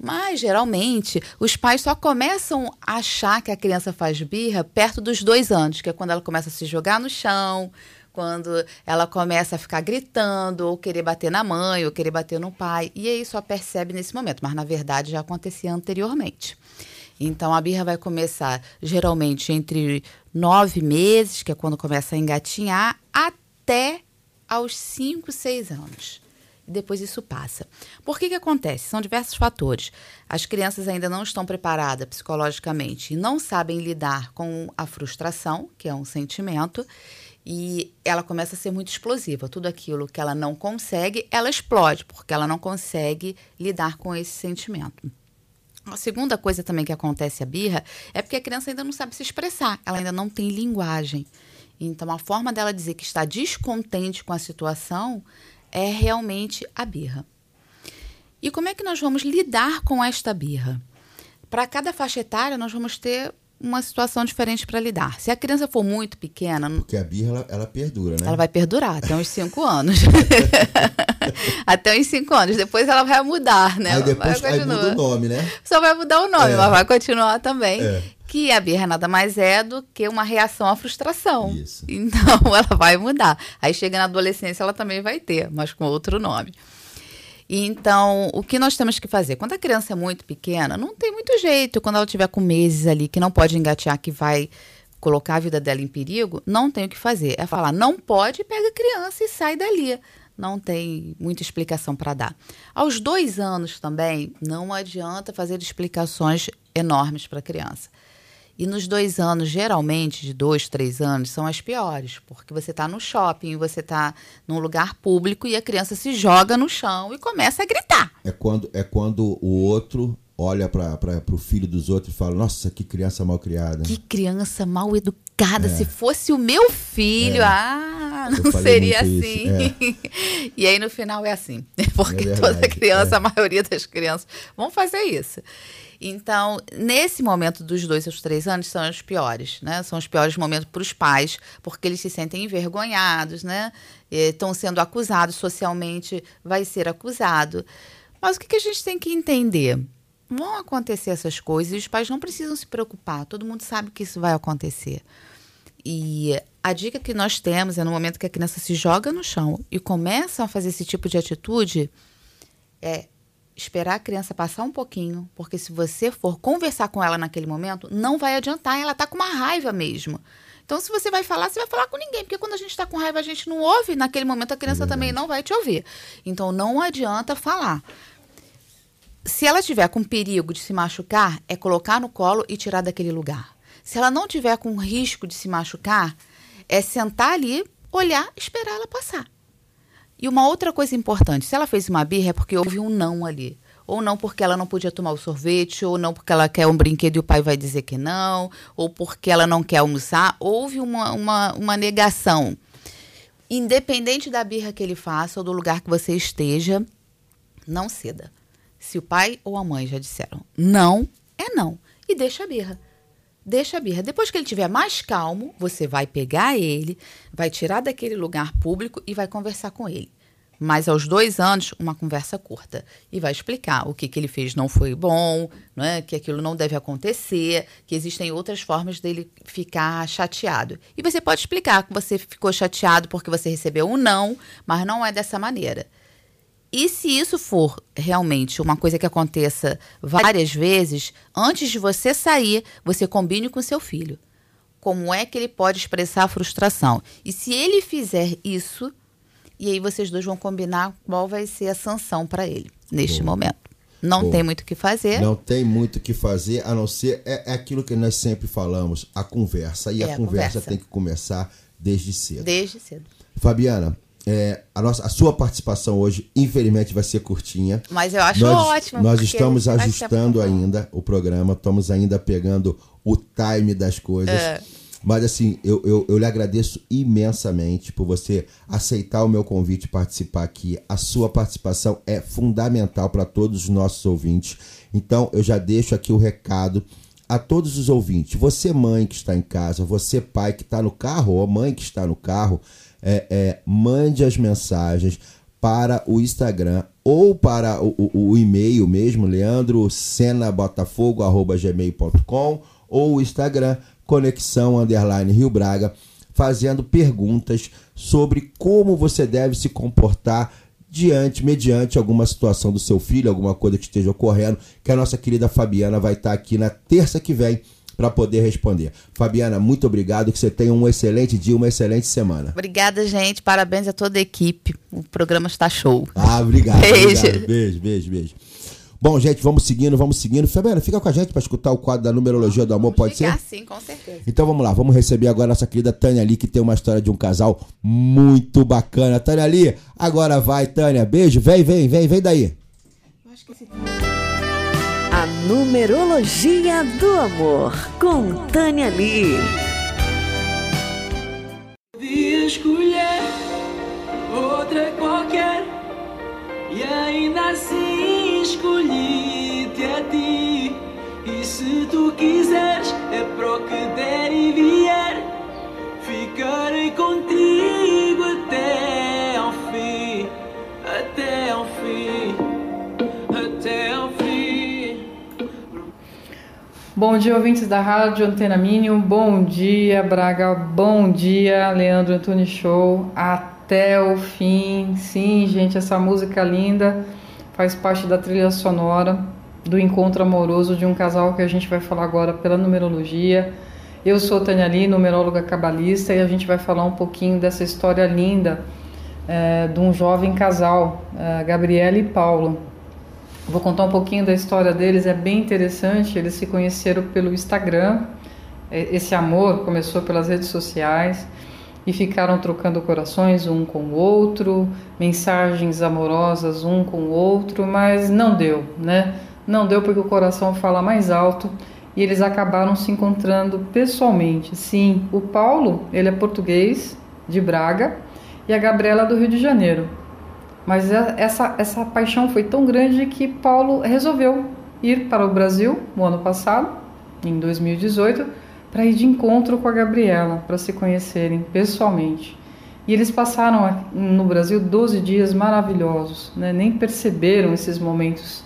Mas, geralmente, os pais só começam a achar que a criança faz birra perto dos dois anos, que é quando ela começa a se jogar no chão, quando ela começa a ficar gritando, ou querer bater na mãe, ou querer bater no pai. E aí só percebe nesse momento, mas na verdade já acontecia anteriormente. Então a birra vai começar geralmente entre nove meses, que é quando começa a engatinhar, até aos cinco, seis anos. E depois isso passa. Por que, que acontece? São diversos fatores. As crianças ainda não estão preparadas psicologicamente e não sabem lidar com a frustração, que é um sentimento, e ela começa a ser muito explosiva. Tudo aquilo que ela não consegue, ela explode, porque ela não consegue lidar com esse sentimento. A segunda coisa também que acontece a birra é porque a criança ainda não sabe se expressar, ela ainda não tem linguagem. Então, a forma dela dizer que está descontente com a situação é realmente a birra. E como é que nós vamos lidar com esta birra? Para cada faixa etária, nós vamos ter uma situação diferente para lidar. Se a criança for muito pequena, Porque a birra, ela, ela perdura, né? ela vai perdurar até uns 5 anos. [LAUGHS] até uns 5 anos. Depois ela vai mudar, né? Aí depois vai aí muda o nome, né? Só vai mudar o nome, É. mas vai continuar também. É. Que a birra nada mais é do que uma reação à frustração. Então [LAUGHS] ela vai mudar. Aí chega na adolescência, ela também vai ter, mas com outro nome. Então, o que nós temos que fazer? Quando a criança é muito pequena, não tem muito jeito. Quando ela tiver com meses ali, que não pode engatear, que vai colocar a vida dela em perigo, não tem o que fazer. É falar, não pode, pega a criança e sai dali. Não tem muita explicação para dar. Aos dois anos também, não adianta fazer explicações enormes para a criança. E nos dois anos, geralmente, de dois, três anos, são as piores, porque você está no shopping, você está num lugar público e a criança se joga no chão e começa a gritar. É quando, é quando o outro olha para o filho dos outros e fala: Nossa, que criança mal criada. Que criança mal educada. É. Se fosse o meu filho, É. ah, não seria assim. isso, [LAUGHS] e aí no final é assim. [LAUGHS] Porque É toda criança, é. a maioria das crianças, vão fazer isso. Então, nesse momento dos dois aos três anos, são os piores, né? São os piores momentos para os pais, porque eles se sentem envergonhados, né? Estão sendo acusados socialmente, vai ser acusado. Mas o que, que a gente tem que entender? Vão acontecer essas coisas e os pais não precisam se preocupar. Todo mundo sabe que isso vai acontecer. E a dica que nós temos é no momento que a criança se joga no chão e começa a fazer esse tipo de atitude, é esperar a criança passar um pouquinho, porque se você for conversar com ela naquele momento, não vai adiantar, ela tá com uma raiva mesmo. Então, se você vai falar, você vai falar com ninguém, porque quando a gente está com raiva, a gente não ouve, naquele momento a criança também não vai te ouvir. Então, não adianta falar. Se ela tiver com perigo de se machucar, é colocar no colo e tirar daquele lugar. Se ela não tiver com risco de se machucar, é sentar ali, olhar, esperar ela passar. E uma outra coisa importante, se ela fez uma birra é porque houve um não ali. Ou não porque ela não podia tomar o sorvete, ou não porque ela quer um brinquedo e o pai vai dizer que não, ou porque ela não quer almoçar. Houve uma, uma, uma negação. Independente da birra que ele faça ou do lugar que você esteja, não ceda. Se o pai ou a mãe já disseram não, é não. E deixa a birra. Deixa a birra. Depois que ele estiver mais calmo, você vai pegar ele, vai tirar daquele lugar público e vai conversar com ele. Mas aos dois anos, uma conversa curta. E vai explicar o que, que ele fez não foi bom, não é? que aquilo não deve acontecer, que existem outras formas dele ficar chateado. E você pode explicar que você ficou chateado porque você recebeu um não, mas não é dessa maneira. E se isso for realmente uma coisa que aconteça várias vezes, antes de você sair, você combine com seu filho. Como é que ele pode expressar a frustração? E se ele fizer isso, e aí vocês dois vão combinar qual vai ser a sanção para ele neste Boa. momento. Não Boa. tem muito o que fazer. Não tem muito o que fazer, a não ser é, é aquilo que nós sempre falamos, a conversa. E É, a a conversa conversa. tem que começar desde cedo. Desde cedo. Fabiana, é, a, nossa, a sua participação hoje, infelizmente, vai ser curtinha. Mas eu acho nós, ótimo. Nós estamos ajustando ainda o programa, estamos ainda pegando o time das coisas. É. Mas assim, eu, eu, eu lhe agradeço imensamente por você aceitar o meu convite e participar aqui. A sua participação é fundamental para todos os nossos ouvintes. Então, eu já deixo aqui o recado a todos os ouvintes. Você, mãe que está em casa, você, pai que está no carro, ou mãe que está no carro, é, é, mande as mensagens para o Instagram ou para o, o- o e-mail mesmo, leandrosenabotafogo.gmail.com ou o Instagram, conexão underline Rio Braga, fazendo perguntas sobre como você deve se comportar diante, mediante alguma situação do seu filho, alguma coisa que esteja ocorrendo, que a nossa querida Fabiana vai estar aqui na terça que vem para poder responder. Fabiana, muito obrigado, que você tenha um excelente dia, uma excelente semana. Obrigada, gente. Parabéns a toda a equipe. O programa está show. Ah, obrigado. Beijo. obrigado. Beijo, beijo, beijo. Bom, gente, vamos seguindo, vamos seguindo. Fabiana, fica com a gente para escutar o quadro da numerologia do amor, pode ser? Ah, sim, com certeza. Então vamos lá, vamos receber agora a nossa querida Tânia Ali, que tem uma história de um casal muito bacana. Tânia Ali, agora vai, Tânia. Beijo, vem, vem, vem, vem daí. A numerologia do amor com Tânia Lee. Podia escolher outra qualquer e ainda assim escolhi-te a ti. E se tu quiseres, é pro que der e vier, ficarei contigo Bom dia, ouvintes da Rádio Antena Mínimo. Bom dia, Braga. Bom dia, Leandro Antunes Show. Até o fim. Sim, gente, essa música linda faz parte da trilha sonora do encontro amoroso de um casal que a gente vai falar agora pela numerologia. Eu sou Tânia Lee, numeróloga cabalista, e a gente vai falar um pouquinho dessa história linda eh, de um jovem casal, eh, Gabriela e Paulo. Vou contar um pouquinho da história deles, é bem interessante. Eles se conheceram pelo Instagram. É, Esse amor começou pelas redes sociais e ficaram trocando corações um com o outro, mensagens amorosas um com o outro, mas não deu, né? Não deu porque o coração fala mais alto e eles acabaram se encontrando pessoalmente. Sim, o Paulo, ele é português de Braga e a Gabriela do Rio de Janeiro. Mas é- essa, essa paixão foi tão grande que Paulo resolveu ir para o Brasil no ano passado, em 2018, para ir de encontro com a Gabriela, para se conhecerem pessoalmente. E eles passaram no Brasil 12 dias maravilhosos, né? nem perceberam esses momentos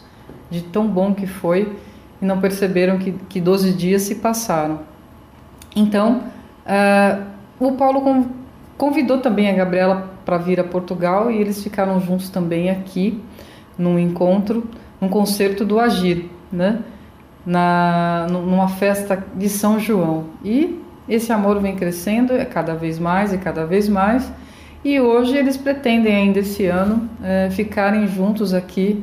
de tão bom que foi e não perceberam que, que 12 dias se passaram. Então, ah, o Paulo con- convidou também a Gabriela para vir a Portugal e eles ficaram juntos também aqui num encontro, num concerto do Agir, né? Na, nu- numa festa de São João. E esse amor vem crescendo é cada vez mais e cada vez mais. E hoje eles pretendem ainda esse ano eh, ficarem juntos aqui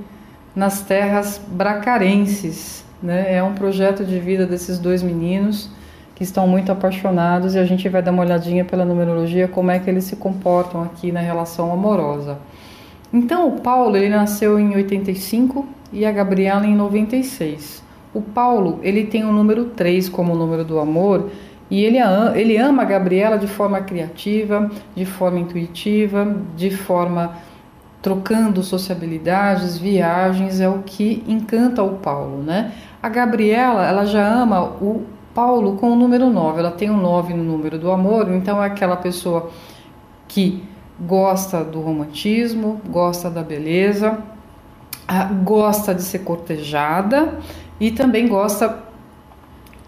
nas terras bracarenses. Né? É um projeto de vida desses dois meninos que estão muito apaixonados e a gente vai dar uma olhadinha pela numerologia como é que eles se comportam aqui na relação amorosa. Então, o Paulo ele nasceu em 85 e a Gabriela em 96. O Paulo ele tem o número 3 como o número do amor e ele, ele ama a Gabriela de forma criativa, de forma intuitiva, de forma trocando sociabilidades, viagens, é o que encanta o Paulo, né? A Gabriela, ela já ama o Paulo com o número 9, ela tem um 9 no número do amor, então é aquela pessoa que gosta do romantismo, gosta da beleza, ah, gosta de ser cortejada e também gosta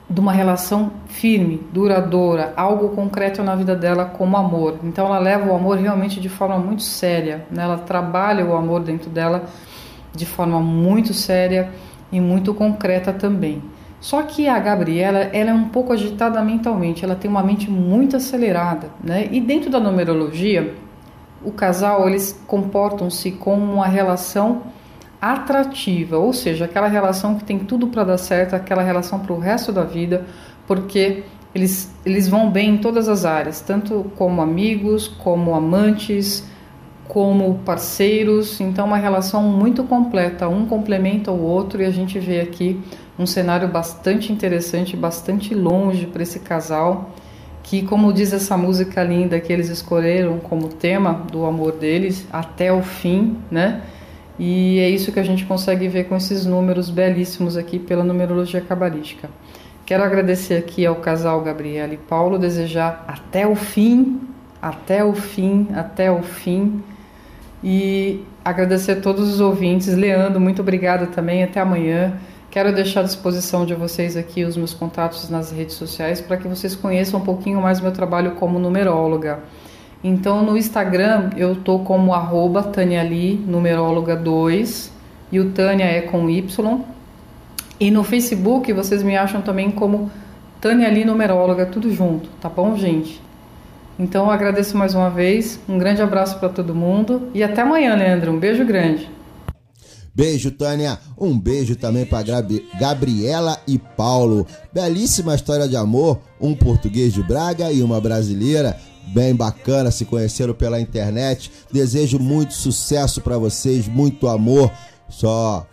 de uma relação firme, duradoura, algo concreto na vida dela como amor. Então ela leva o amor realmente de forma muito séria, né? ela trabalha o amor dentro dela de forma muito séria e muito concreta também. Só que a Gabriela, ela é um pouco agitada mentalmente, ela tem uma mente muito acelerada, né? E dentro da numerologia, o casal eles comportam-se como uma relação atrativa, ou seja, aquela relação que tem tudo para dar certo, aquela relação para o resto da vida, porque eles, eles vão bem em todas as áreas, tanto como amigos, como amantes, como parceiros, então uma relação muito completa, um complementa o outro e a gente vê aqui um cenário bastante interessante, bastante longe para esse casal, que como diz essa música linda que eles escolheram como tema do amor deles, até o fim, né? E é isso que a gente consegue ver com esses números belíssimos aqui pela numerologia cabalística. Quero agradecer aqui ao casal Gabriela e Paulo, desejar até o fim, até o fim, até o fim. E agradecer a todos os ouvintes. Leandro, muito obrigada também. Até amanhã. Quero deixar à disposição de vocês aqui os meus contatos nas redes sociais para que vocês conheçam um pouquinho mais meu trabalho como numeróloga. Então no Instagram eu tô como arroba Taniali, numeróloga 2, e o Tânia é com Y. E no Facebook vocês me acham também como Taniali Numeróloga, tudo junto, tá bom, gente? Então eu agradeço mais uma vez, um grande abraço para todo mundo e até amanhã, Leandro. Um beijo grande. Beijo, Tânia. Um beijo também para Gabriela e Paulo. Belíssima história de amor, um português de Braga e uma brasileira. Bem bacana, se conheceram pela internet. Desejo muito sucesso para vocês, muito amor. Só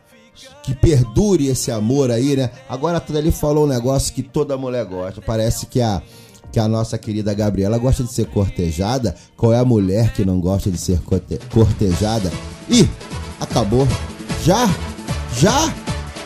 que perdure esse amor aí, né? Agora a Tânia falou um negócio que toda mulher gosta. Parece que a que a nossa querida Gabriela gosta de ser cortejada. Qual é a mulher que não gosta de ser corte- cortejada? Ih, acabou. Já? Já?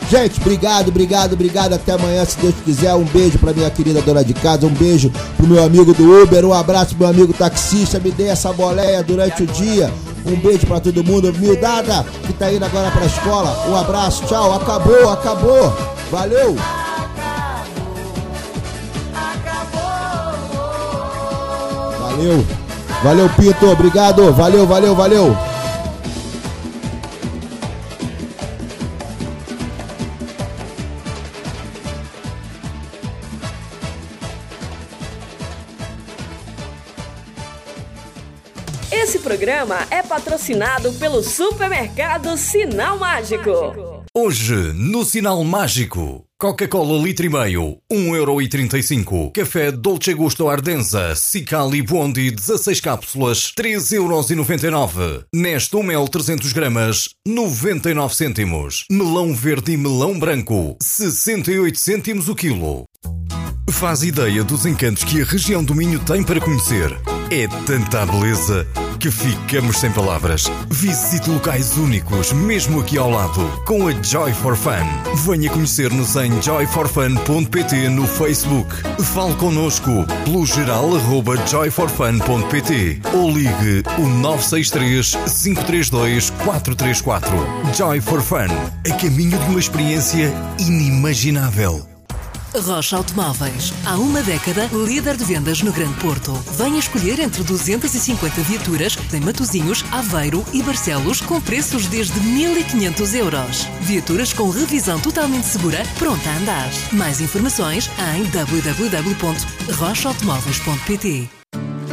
Gente, obrigado, obrigado, obrigado. Até amanhã, se Deus quiser. Um beijo pra minha querida dona de casa. Um beijo pro meu amigo do Uber. Um abraço pro meu amigo taxista. Me dê essa boleia durante o dia. Um beijo pra todo mundo. Mildada, que tá indo agora pra escola. Um abraço, tchau. Acabou, acabou. Valeu. Valeu. Valeu, Pinto. Obrigado. Valeu, valeu, valeu. Esse programa é patrocinado pelo supermercado Sinal Mágico. Hoje, no Sinal Mágico, Coca-Cola litro e meio, 1,35€. Café Dolce Gusto Ardenza, Cicali Bondi, 16 cápsulas, 3,99€. Nestum Mel 300 gramas, 99 cêntimos. Melão verde e melão branco, 68 cêntimos o quilo. Faz ideia dos encantos que a região do Minho tem para conhecer. É tanta beleza que ficamos sem palavras. Visite locais únicos, mesmo aqui ao lado, com a Joy for Fun. Venha conhecer-nos em joyforfun.pt no Facebook. Fale connosco pelo geral arroba joyforfun.pt ou ligue o 963 532 434. Joy for Fun, a caminho de uma experiência inimaginável. Rocha Automóveis. Há uma década, líder de vendas no Grande Porto. Venha escolher entre 250 viaturas em Matozinhos, Aveiro e Barcelos com preços desde 1.500 euros. Viaturas com revisão totalmente segura, pronta a andar. Mais informações em www.rochaautomóveis.pt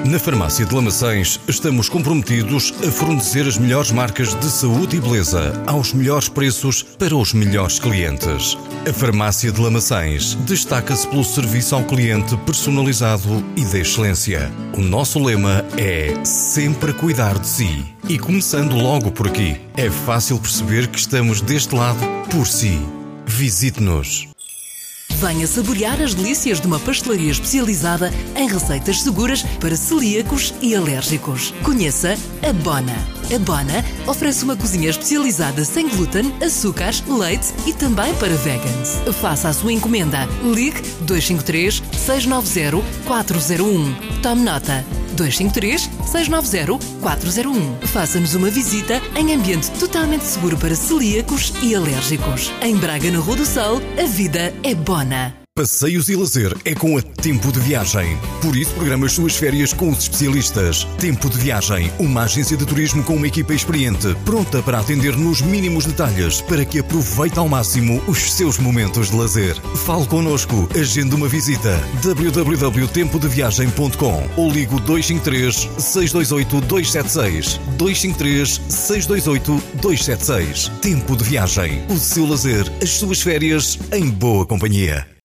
Na Farmácia de Lamaçães estamos comprometidos a fornecer as melhores marcas de saúde e beleza aos melhores preços para os melhores clientes. A Farmácia de Lamaçães destaca-se pelo serviço ao cliente personalizado e de excelência. O nosso lema é sempre cuidar de si. E começando logo por aqui, é fácil perceber que estamos deste lado por si. Visite-nos. Venha saborear as delícias de uma pastelaria especializada em receitas seguras para celíacos e alérgicos. Conheça a Bona. A Bona oferece uma cozinha especializada sem glúten, açúcares, leite e também para vegans. Faça a sua encomenda. Ligue 253 690 401. Tome nota. 253 690 401. Faça-nos uma visita em ambiente totalmente seguro para celíacos e alérgicos. Em Braga, na Rua do Sol, a vida é bona. Passeios e lazer é com a Tempo de Viagem. Por isso, programa as suas férias com os especialistas. Tempo de Viagem, uma agência de turismo com uma equipa experiente, pronta para atender nos mínimos detalhes, para que aproveite ao máximo os seus momentos de lazer. Fale connosco, agende uma visita. www.tempodeviagem.com ou ligo 253 628 276 253 628 276. Tempo de Viagem, o seu lazer, as suas férias em boa companhia.